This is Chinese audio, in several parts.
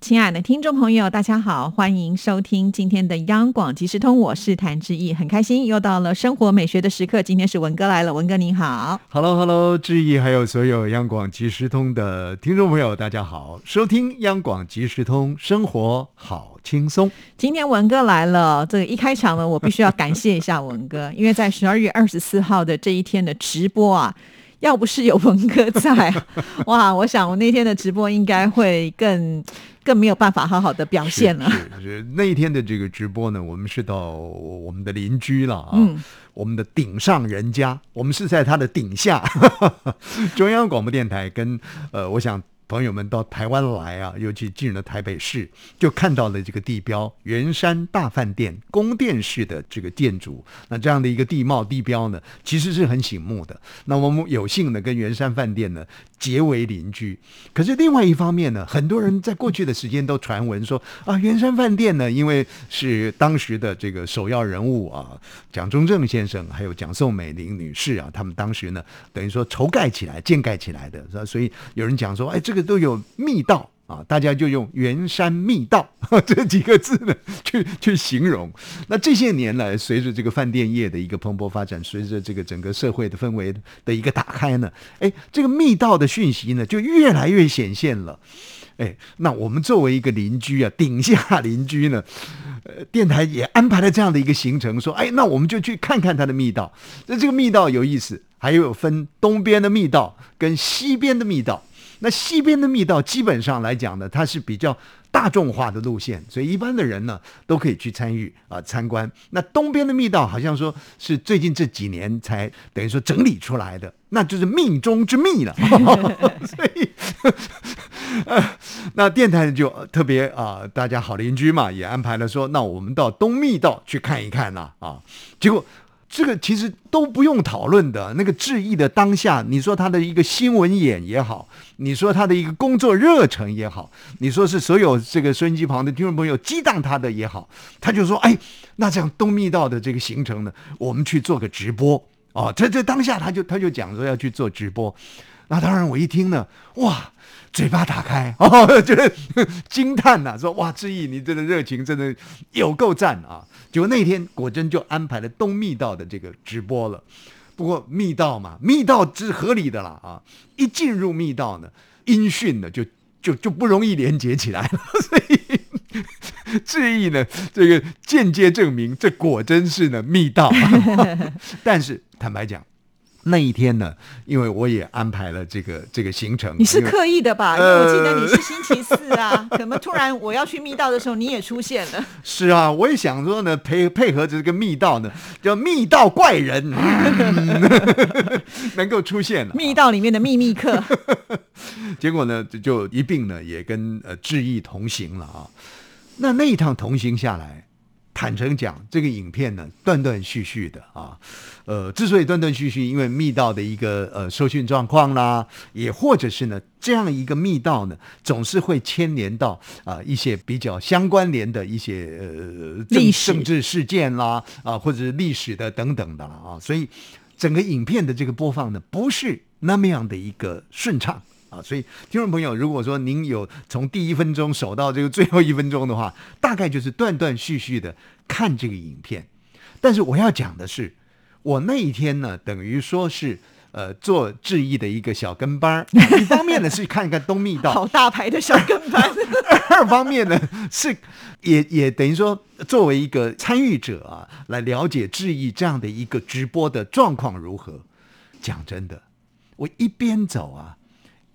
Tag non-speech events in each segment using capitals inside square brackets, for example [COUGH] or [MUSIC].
亲爱的听众朋友，大家好，欢迎收听今天的央广即时通，我是谭志毅，很开心又到了生活美学的时刻，今天是文哥来了，文哥您好，Hello Hello，志毅还有所有央广即时通的听众朋友，大家好，收听央广即时通，生活好轻松。今天文哥来了，这个一开场呢，我必须要感谢一下文哥，因为在十二月二十四号的这一天的直播啊。要不是有文哥在，[LAUGHS] 哇！我想我那天的直播应该会更更没有办法好好的表现了。是那一天的这个直播呢，我们是到我们的邻居了啊，我们的顶上人家，我们是在他的顶下，[LAUGHS] 中央广播电台跟呃，我想。朋友们到台湾来啊，尤其进入了台北市，就看到了这个地标圆山大饭店宫殿式的这个建筑。那这样的一个地貌地标呢，其实是很醒目的。那我们有幸呢，跟圆山饭店呢结为邻居。可是另外一方面呢，很多人在过去的时间都传闻说啊，圆山饭店呢，因为是当时的这个首要人物啊，蒋中正先生还有蒋宋美龄女士啊，他们当时呢，等于说筹盖起来、建盖起来的，所以有人讲说，哎，这个。都有密道啊，大家就用圆山密道 [LAUGHS] 这几个字呢去去形容。那这些年来，随着这个饭店业的一个蓬勃发展，随着这个整个社会的氛围的一个打开呢，哎，这个密道的讯息呢就越来越显现了。哎，那我们作为一个邻居啊，顶下邻居呢，呃，电台也安排了这样的一个行程，说，哎，那我们就去看看它的密道。那这个密道有意思，还有分东边的密道跟西边的密道。那西边的密道基本上来讲呢，它是比较大众化的路线，所以一般的人呢都可以去参与啊参观。那东边的密道好像说是最近这几年才等于说整理出来的，那就是命中之密了。[LAUGHS] 所以，那电台就特别啊，大家好邻居嘛，也安排了说，那我们到东密道去看一看呐啊，结果。这个其实都不用讨论的，那个质疑的当下，你说他的一个新闻眼也好，你说他的一个工作热忱也好，你说是所有这个收音机旁的听众朋友激荡他的也好，他就说：“哎，那这样东密道的这个行程呢，我们去做个直播哦。”这这当下他就他就讲说要去做直播，那当然我一听呢，哇！嘴巴打开 [LAUGHS] 哦，觉得惊叹呐，说哇，志毅，你这个热情真的有够赞啊！结果那天果真就安排了东密道的这个直播了。不过密道嘛，密道是合理的啦啊！一进入密道呢，音讯呢就就就不容易连接起来了，[LAUGHS] 所以志毅呢，这个间接证明这果真是呢密道。[LAUGHS] 但是坦白讲。那一天呢，因为我也安排了这个这个行程。你是刻意的吧？因为我记得你是星期四啊，[LAUGHS] 怎么突然我要去密道的时候你也出现了？是啊，我也想说呢，配配合着这个密道呢，叫密道怪人 [LAUGHS] [LAUGHS] 能够出现了。密道里面的秘密客，结果呢，就一并呢也跟呃志毅同行了啊。那那一趟同行下来。坦诚讲，这个影片呢断断续续的啊，呃，之所以断断续续，因为密道的一个呃收讯状况啦，也或者是呢这样一个密道呢，总是会牵连到啊一些比较相关联的一些呃政政治事件啦啊，或者是历史的等等的了啊，所以整个影片的这个播放呢，不是那么样的一个顺畅。啊，所以听众朋友，如果说您有从第一分钟守到这个最后一分钟的话，大概就是断断续续的看这个影片。但是我要讲的是，我那一天呢，等于说是呃做志意的一个小跟班儿。一方面呢是看看东密道，[LAUGHS] 好大牌的小跟班；[LAUGHS] 二方面呢是也也等于说作为一个参与者啊，来了解致意这样的一个直播的状况如何。讲真的，我一边走啊。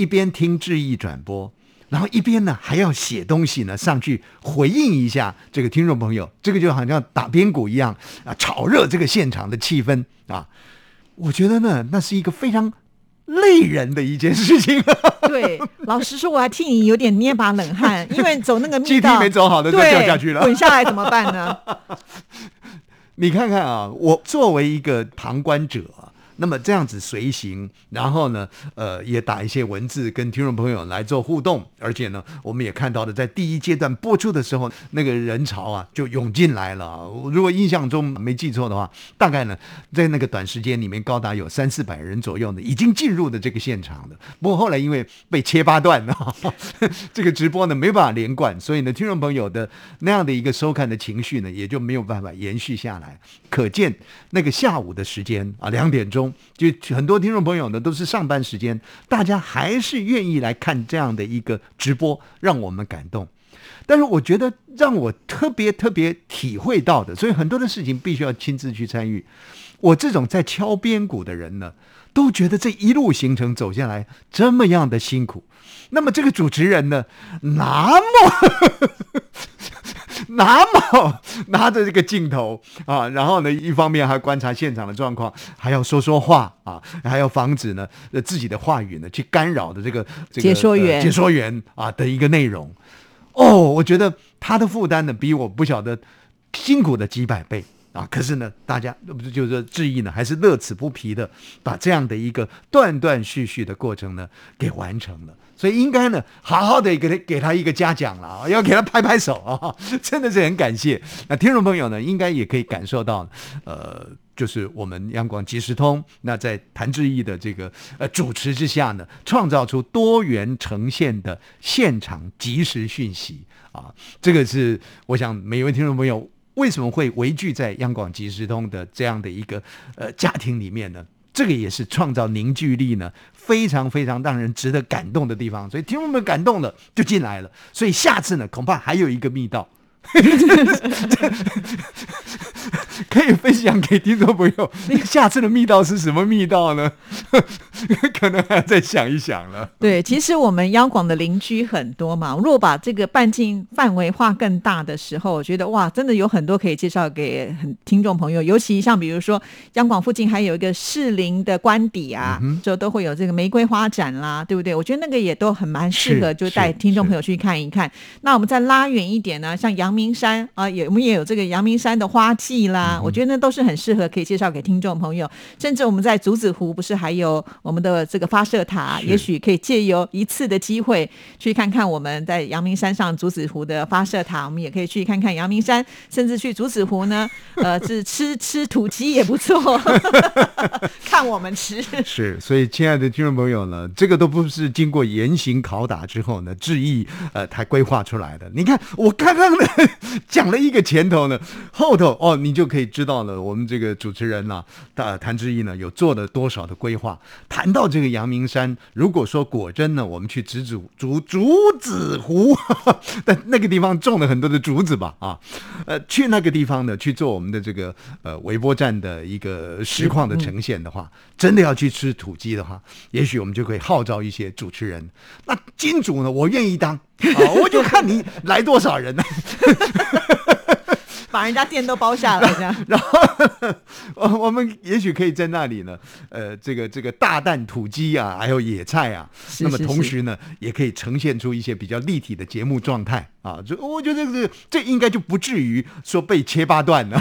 一边听志毅转播，然后一边呢还要写东西呢，上去回应一下这个听众朋友，这个就好像打边鼓一样啊，炒热这个现场的气氛啊。我觉得呢，那是一个非常累人的一件事情。[LAUGHS] 对，老实说，我还替你有点捏把冷汗，因为走那个密道没走好的就掉下去了，滚下来怎么办呢？[LAUGHS] 你看看啊，我作为一个旁观者。那么这样子随行，然后呢，呃，也打一些文字跟听众朋友来做互动，而且呢，我们也看到了在第一阶段播出的时候，那个人潮啊就涌进来了。如果印象中没记错的话，大概呢在那个短时间里面高达有三四百人左右呢，已经进入的这个现场的。不过后来因为被切八段了，[LAUGHS] 这个直播呢没办法连贯，所以呢，听众朋友的那样的一个收看的情绪呢，也就没有办法延续下来。可见那个下午的时间啊，两点钟，就很多听众朋友呢都是上班时间，大家还是愿意来看这样的一个直播，让我们感动。但是我觉得让我特别特别体会到的，所以很多的事情必须要亲自去参与。我这种在敲边鼓的人呢，都觉得这一路行程走下来这么样的辛苦。那么这个主持人呢，那么那么拿着这个镜头啊，然后呢，一方面还观察现场的状况，还要说说话啊，还要防止呢自己的话语呢去干扰的这个这个解说员解说员啊的一个内容。哦，我觉得他的负担呢，比我不晓得辛苦的几百倍啊！可是呢，大家不是就是志毅呢，还是乐此不疲的把这样的一个断断续续的过程呢给完成了。所以应该呢，好好的给他给他一个嘉奖了啊，要给他拍拍手啊！[LAUGHS] 真的是很感谢。那听众朋友呢，应该也可以感受到，呃，就是我们央广即时通，那在谭志毅的这个呃主持之下呢，创造出多元呈现的现场即时讯息啊，这个是我想每一位听众朋友为什么会围聚在央广即时通的这样的一个呃家庭里面呢？这个也是创造凝聚力呢，非常非常让人值得感动的地方。所以听众们感动了，就进来了。所以下次呢，恐怕还有一个密道。[LAUGHS] 可以分享给听众朋友，那个下次的密道是什么密道呢？[LAUGHS] 可能还要再想一想了。对，其实我们央广的邻居很多嘛，如果把这个半径范围画更大的时候，我觉得哇，真的有很多可以介绍给很听众朋友。尤其像比如说央广附近还有一个士林的官邸啊，就都会有这个玫瑰花展啦，对不对？我觉得那个也都很蛮适合，就带听众朋友去看一看。那我们再拉远一点呢，像阳明山啊，也我们也有这个阳明山的花季啦，我觉得那都是很适合可以介绍给听众朋友。甚至我们在竹子湖不是还有我们的这个发射塔，也许可以借由一次的机会去看看我们在阳明山上竹子湖的发射塔，我们也可以去看看阳明山，甚至去竹子湖呢，呃，是吃吃土鸡也不错，[LAUGHS] 看我们吃。是，所以亲爱的听众朋友呢，这个都不是经过严刑拷打之后呢，致意呃才规划出来的。你看我刚刚呢 [LAUGHS] 讲了一个前头呢，后头哦，你就可以知道了，我们这个主持人呢，大，谭志毅呢有做了多少的规划。谈到这个阳明山，如果说果真呢，我们去植竹竹竹子湖，[LAUGHS] 但那个地方种了很多的竹子吧，啊，呃，去那个地方呢去做我们的这个呃微波站的一个实况的呈现的话，真的要去吃土鸡的话，也许我们就可以号召一些主持人。那金主呢，我愿意当，啊，我就看你来多少人呢。[LAUGHS] [LAUGHS] 把人家店都包下来，这样。然后，我我们也许可以在那里呢，呃，这个这个大蛋土鸡啊，还有野菜啊，那么同时呢，也可以呈现出一些比较立体的节目状态啊。就我觉得这这应该就不至于说被切八段了，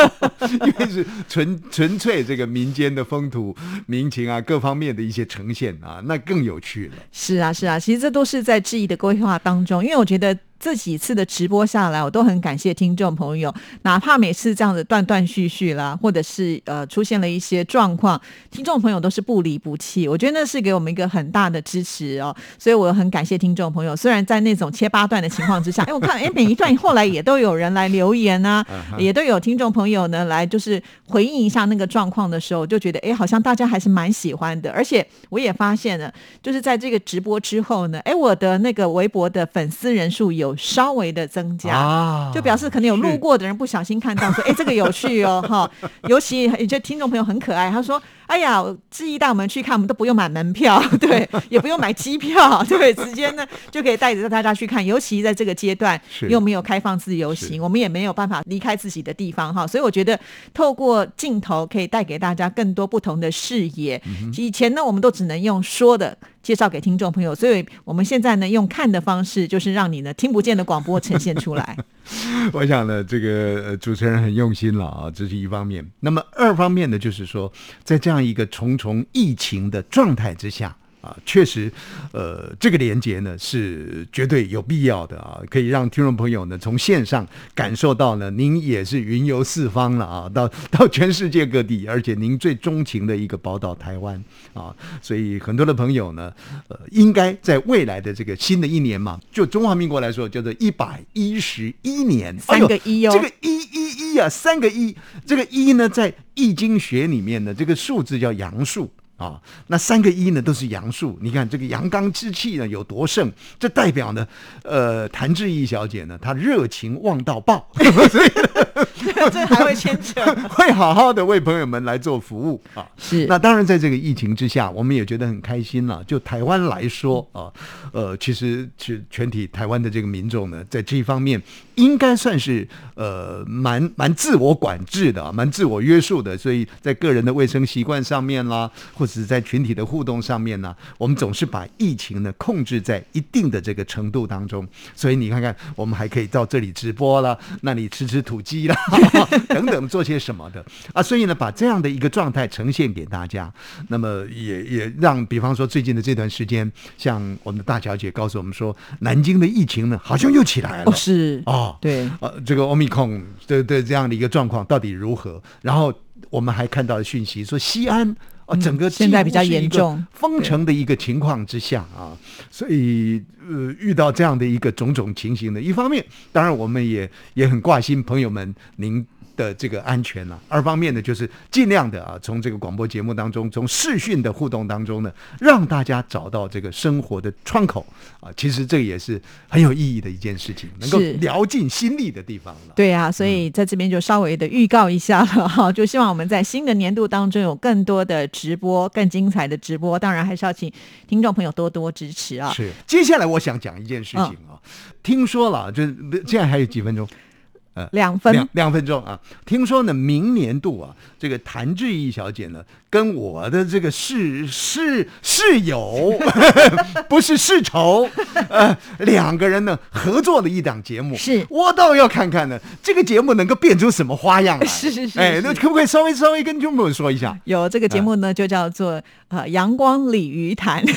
[LAUGHS] 因为是纯纯粹这个民间的风土民情啊，各方面的一些呈现啊，那更有趣了。是啊，是啊，其实这都是在质疑的规划当中，因为我觉得。这几次的直播下来，我都很感谢听众朋友，哪怕每次这样子断断续续啦，或者是呃出现了一些状况，听众朋友都是不离不弃，我觉得那是给我们一个很大的支持哦，所以我很感谢听众朋友。虽然在那种切八段的情况之下，[LAUGHS] 哎，我看哎每一段后来也都有人来留言啊，也都有听众朋友呢来就是回应一下那个状况的时候，就觉得哎好像大家还是蛮喜欢的，而且我也发现了，就是在这个直播之后呢，哎我的那个微博的粉丝人数有。稍微的增加，就表示可能有路过的人不小心看到说，哎，这个有趣哦，哈。[LAUGHS] 尤其有些听众朋友很可爱，他说，哎呀，志毅带我们去看，我们都不用买门票，[LAUGHS] 对，也不用买机票，[LAUGHS] 对，直接呢就可以带着大家去看。尤其在这个阶段，又没有开放自由行，我们也没有办法离开自己的地方，哈。所以我觉得透过镜头可以带给大家更多不同的视野。以前呢，我们都只能用说的。介绍给听众朋友。所以我们现在呢，用看的方式，就是让你呢听不见的广播呈现出来。[LAUGHS] 我想呢，这个主持人很用心了啊，这是一方面。那么二方面呢，就是说，在这样一个重重疫情的状态之下。啊，确实，呃，这个连接呢是绝对有必要的啊，可以让听众朋友呢从线上感受到呢，您也是云游四方了啊，到到全世界各地，而且您最钟情的一个宝岛台湾啊，所以很多的朋友呢，呃，应该在未来的这个新的一年嘛，就中华民国来说，叫做一百一十一年，三个一哦，这个一一一啊，三个一，这个一呢，在易经学里面呢，这个数字叫阳数。啊，那三个一呢都是阳数，你看这个阳刚之气呢有多盛，这代表呢，呃，谭志毅小姐呢她热情旺到爆，[LAUGHS] 所以 [LAUGHS] 这还会牵扯，[LAUGHS] 会好好的为朋友们来做服务啊。是，那当然在这个疫情之下，我们也觉得很开心了。就台湾来说啊，呃，其实是全体台湾的这个民众呢，在这一方面应该算是呃蛮蛮自我管制的，蛮自我约束的，所以在个人的卫生习惯上面啦，或者是在群体的互动上面呢，我们总是把疫情呢控制在一定的这个程度当中。所以你看看，我们还可以到这里直播啦，那里吃吃土鸡啦，[LAUGHS] 等等做些什么的啊。所以呢，把这样的一个状态呈现给大家，那么也也让，比方说最近的这段时间，像我们的大小姐告诉我们说，南京的疫情呢好像又起来了，是哦，对，呃，这个欧米克的的这样的一个状况到底如何？然后我们还看到了讯息说西安。啊，整个现在比较严重，封城的一个情况之下啊，所以呃，遇到这样的一个种种情形呢，一方面，当然我们也也很挂心朋友们您。的这个安全呢，二方面呢，就是尽量的啊，从这个广播节目当中，从视讯的互动当中呢，让大家找到这个生活的窗口啊。其实这也是很有意义的一件事情，能够聊尽心力的地方了。对啊，所以在这边就稍微的预告一下了哈，就希望我们在新的年度当中有更多的直播，更精彩的直播。当然还是要请听众朋友多多支持啊。是，接下来我想讲一件事情啊，听说了，就现在还有几分钟。[LAUGHS] 呃，两分两两分钟啊！听说呢，明年度啊，这个谭志毅小姐呢，跟我的这个室室室友 [LAUGHS] 不是世仇，呃，两个人呢合作了一档节目，是我倒要看看呢，这个节目能够变出什么花样来？是是是，哎，那可不可以稍微稍微跟听众朋友说一下？有这个节目呢，就叫做呃阳光鲤鱼潭。[LAUGHS]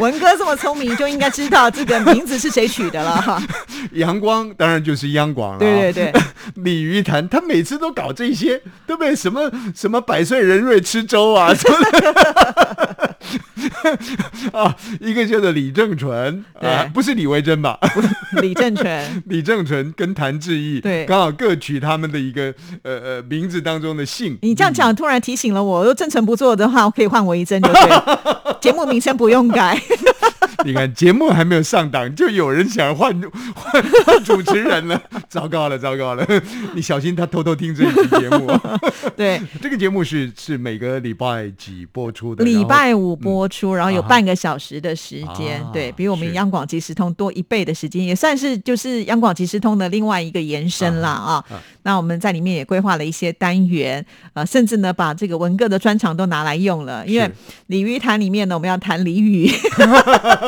文哥这么聪明，就应该知道这个名字是谁取的了哈。[LAUGHS] 阳光当然就是央广了。对对对，[LAUGHS] 鲤鱼潭他每次都搞这些，对不对？什么什么百岁人瑞吃粥啊，[LAUGHS] 什么啊，一个叫做李正淳，啊，不是李维珍吧？李正淳，李正淳跟谭志毅，对，刚好各取他们的一个呃呃名字当中的姓。你这样讲，突然提醒了我，如果正淳不做的话，我可以换维珍，就对，节目名称不用改。你看节目还没有上档，就有人想换换换主持人了，糟糕了，糟糕了！[LAUGHS] 你小心他偷偷听这一期节目。对，[LAUGHS] 这个节目是是每个礼拜几播出的？礼拜五播出，然后有半个小时的时间，对比我们央广即时通多一倍的时间，也算是就是央广即时通的另外一个延伸啦啊。那我们在里面也规划了一些单元，呃，甚至呢把这个文哥的专长都拿来用了，因为鲤鱼潭里面呢，我们要谈鲤鱼。[LAUGHS]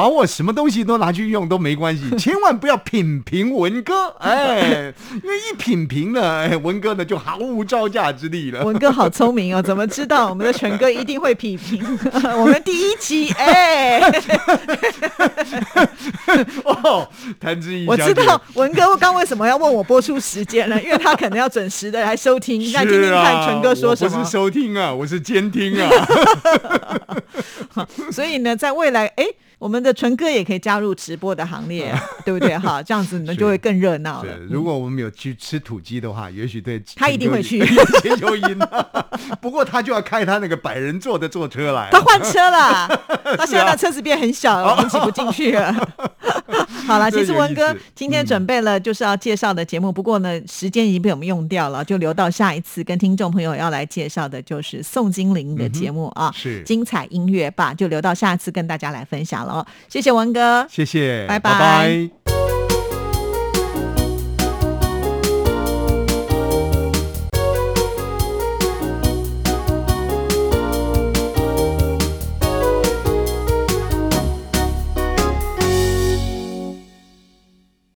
把我什么东西都拿去用都没关系，[LAUGHS] 千万不要品评文哥，哎，因为一品评呢，哎，文哥呢就毫无招架之力了。文哥好聪明哦，怎么知道我们的全哥一定会品评？[LAUGHS] 我们第一集，哎，[LAUGHS] 哦，谭志毅，我知道文哥刚为什么要问我播出时间了，因为他可能要准时的来收听，那听听看全哥说什么。不是收听啊，我是监听啊。所以呢，在未来，哎。我们的纯哥也可以加入直播的行列，[LAUGHS] 对不对？哈，这样子你们就会更热闹了。如果我们有去吃土鸡的话，也许对 [LAUGHS] 他一定会去。有音，[LAUGHS] 不过他就要开他那个百人座的坐车来。他换车了，他现在车子变很小了，我们挤不进去了。好了，其实文哥今天准备了就是要介绍的节目，不过呢时间已经被我们用掉了，就留到下一次跟听众朋友要来介绍的就是宋金玲的节目啊，是精彩音乐吧，就留到下次跟大家来分享了。哦，谢谢文哥，谢谢，拜拜。